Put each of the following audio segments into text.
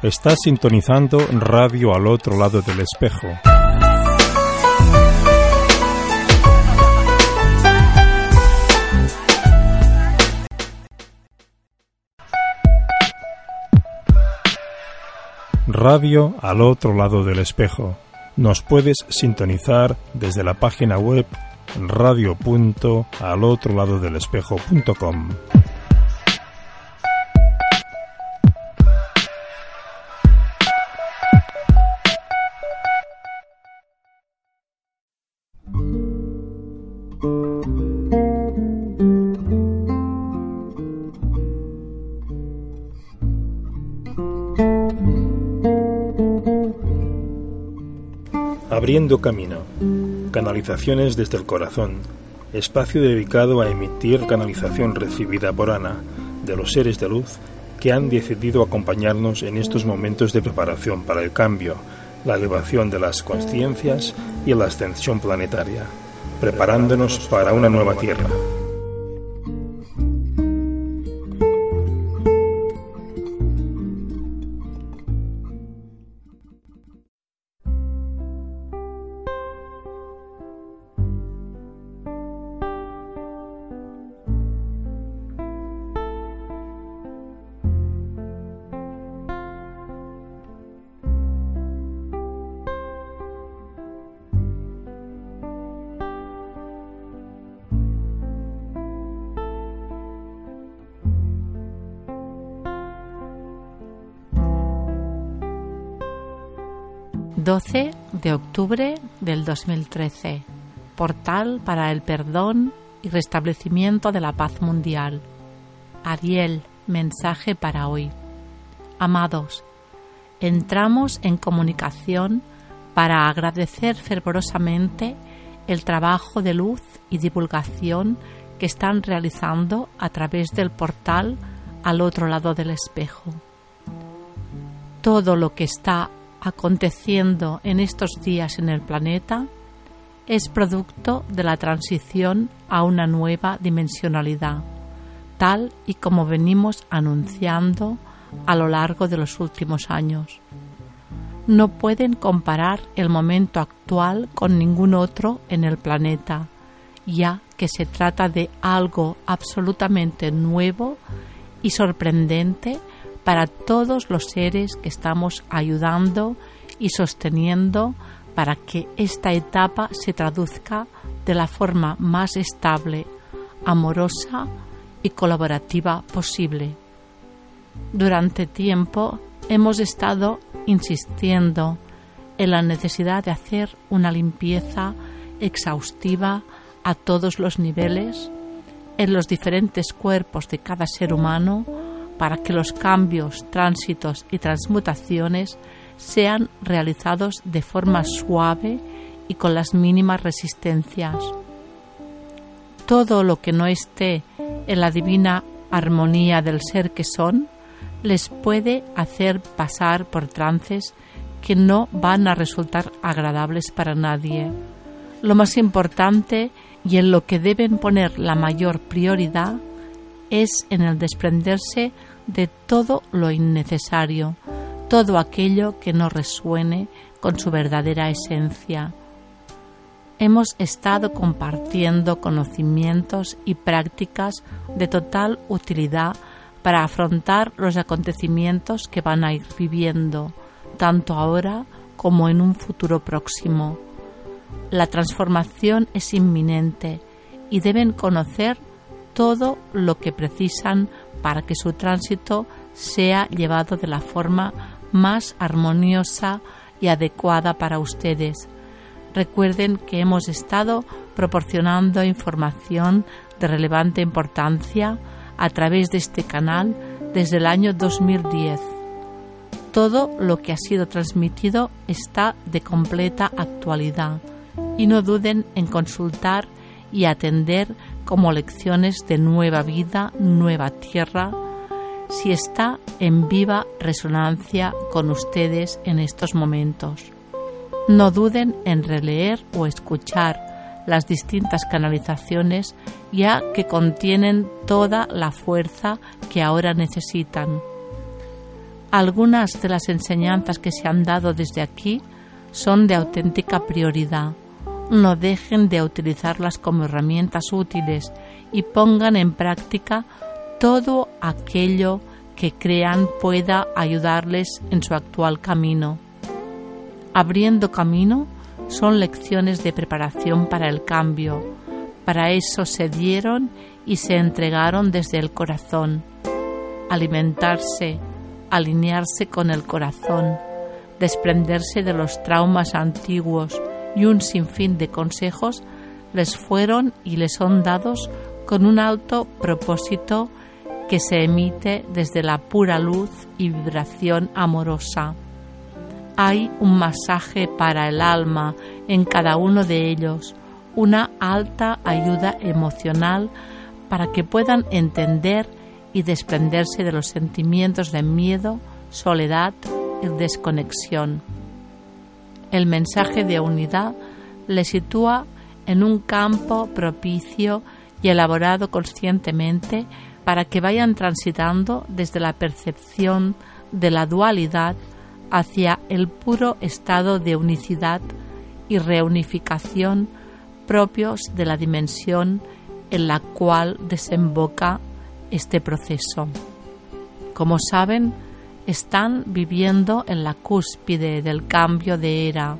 Estás sintonizando Radio al otro lado del espejo. Radio al otro lado del espejo. Nos puedes sintonizar desde la página web radio.alotroladodelespejo.com. 'Abriendo Camino. Canalizaciones desde el corazón. Espacio dedicado a emitir canalización recibida por Ana de los seres de luz que han decidido acompañarnos en estos momentos de preparación para el cambio, la elevación de las conciencias y la ascensión planetaria, preparándonos para una nueva Tierra. 12 de octubre del 2013. Portal para el perdón y restablecimiento de la paz mundial. Ariel, mensaje para hoy. Amados, entramos en comunicación para agradecer fervorosamente el trabajo de luz y divulgación que están realizando a través del portal al otro lado del espejo. Todo lo que está aconteciendo en estos días en el planeta es producto de la transición a una nueva dimensionalidad, tal y como venimos anunciando a lo largo de los últimos años. No pueden comparar el momento actual con ningún otro en el planeta, ya que se trata de algo absolutamente nuevo y sorprendente para todos los seres que estamos ayudando y sosteniendo para que esta etapa se traduzca de la forma más estable, amorosa y colaborativa posible. Durante tiempo hemos estado insistiendo en la necesidad de hacer una limpieza exhaustiva a todos los niveles, en los diferentes cuerpos de cada ser humano, para que los cambios, tránsitos y transmutaciones sean realizados de forma suave y con las mínimas resistencias. Todo lo que no esté en la divina armonía del ser que son, les puede hacer pasar por trances que no van a resultar agradables para nadie. Lo más importante y en lo que deben poner la mayor prioridad es en el desprenderse de todo lo innecesario, todo aquello que no resuene con su verdadera esencia. Hemos estado compartiendo conocimientos y prácticas de total utilidad para afrontar los acontecimientos que van a ir viviendo, tanto ahora como en un futuro próximo. La transformación es inminente y deben conocer todo lo que precisan para que su tránsito sea llevado de la forma más armoniosa y adecuada para ustedes. Recuerden que hemos estado proporcionando información de relevante importancia a través de este canal desde el año 2010. Todo lo que ha sido transmitido está de completa actualidad y no duden en consultar y atender como lecciones de nueva vida, nueva tierra, si está en viva resonancia con ustedes en estos momentos. No duden en releer o escuchar las distintas canalizaciones ya que contienen toda la fuerza que ahora necesitan. Algunas de las enseñanzas que se han dado desde aquí son de auténtica prioridad. No dejen de utilizarlas como herramientas útiles y pongan en práctica todo aquello que crean pueda ayudarles en su actual camino. Abriendo camino son lecciones de preparación para el cambio. Para eso se dieron y se entregaron desde el corazón. Alimentarse, alinearse con el corazón, desprenderse de los traumas antiguos y un sinfín de consejos les fueron y les son dados con un alto propósito que se emite desde la pura luz y vibración amorosa. Hay un masaje para el alma en cada uno de ellos, una alta ayuda emocional para que puedan entender y desprenderse de los sentimientos de miedo, soledad y desconexión. El mensaje de unidad le sitúa en un campo propicio y elaborado conscientemente para que vayan transitando desde la percepción de la dualidad hacia el puro estado de unicidad y reunificación propios de la dimensión en la cual desemboca este proceso. Como saben, están viviendo en la cúspide del cambio de era.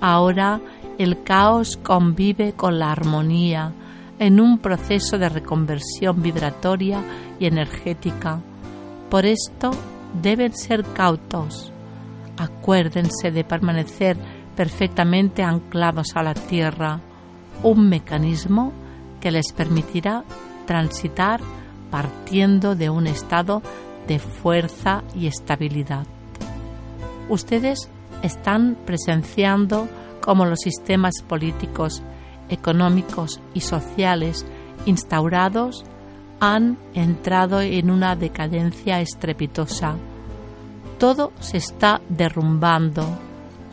Ahora el caos convive con la armonía en un proceso de reconversión vibratoria y energética. Por esto deben ser cautos. Acuérdense de permanecer perfectamente anclados a la tierra, un mecanismo que les permitirá transitar partiendo de un estado de fuerza y estabilidad. Ustedes están presenciando cómo los sistemas políticos, económicos y sociales instaurados han entrado en una decadencia estrepitosa. Todo se está derrumbando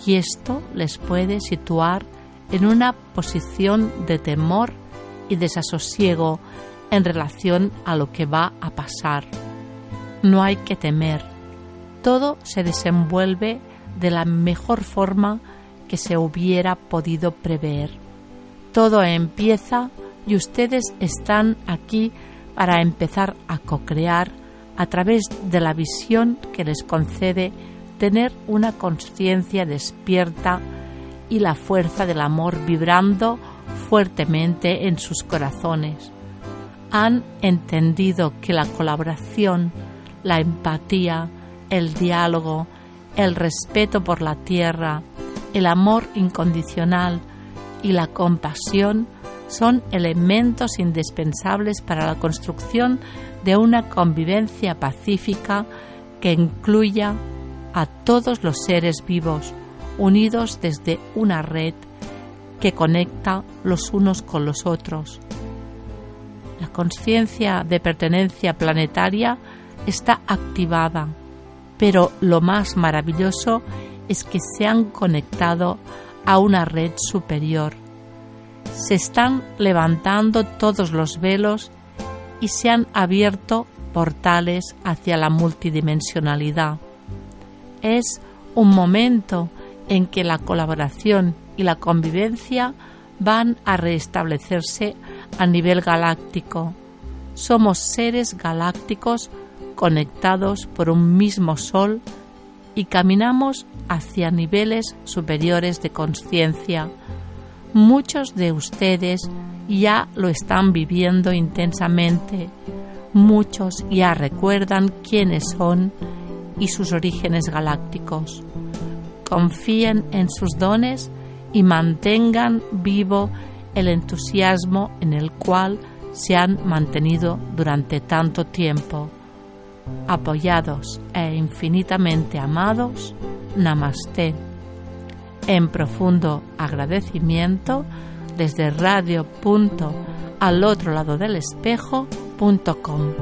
y esto les puede situar en una posición de temor y desasosiego en relación a lo que va a pasar. No hay que temer. Todo se desenvuelve de la mejor forma que se hubiera podido prever. Todo empieza y ustedes están aquí para empezar a co-crear a través de la visión que les concede tener una conciencia despierta y la fuerza del amor vibrando fuertemente en sus corazones. Han entendido que la colaboración, la empatía, el diálogo, el respeto por la tierra, el amor incondicional y la compasión son elementos indispensables para la construcción de una convivencia pacífica que incluya a todos los seres vivos, unidos desde una red que conecta los unos con los otros. La conciencia de pertenencia planetaria está activada, pero lo más maravilloso es que se han conectado a una red superior. Se están levantando todos los velos y se han abierto portales hacia la multidimensionalidad. Es un momento en que la colaboración y la convivencia van a restablecerse a nivel galáctico. Somos seres galácticos conectados por un mismo sol y caminamos hacia niveles superiores de conciencia. Muchos de ustedes ya lo están viviendo intensamente. Muchos ya recuerdan quiénes son y sus orígenes galácticos. Confíen en sus dones y mantengan vivo el entusiasmo en el cual se han mantenido durante tanto tiempo. Apoyados e infinitamente amados, Namaste. En profundo agradecimiento desde radio. al otro lado del espejo.com.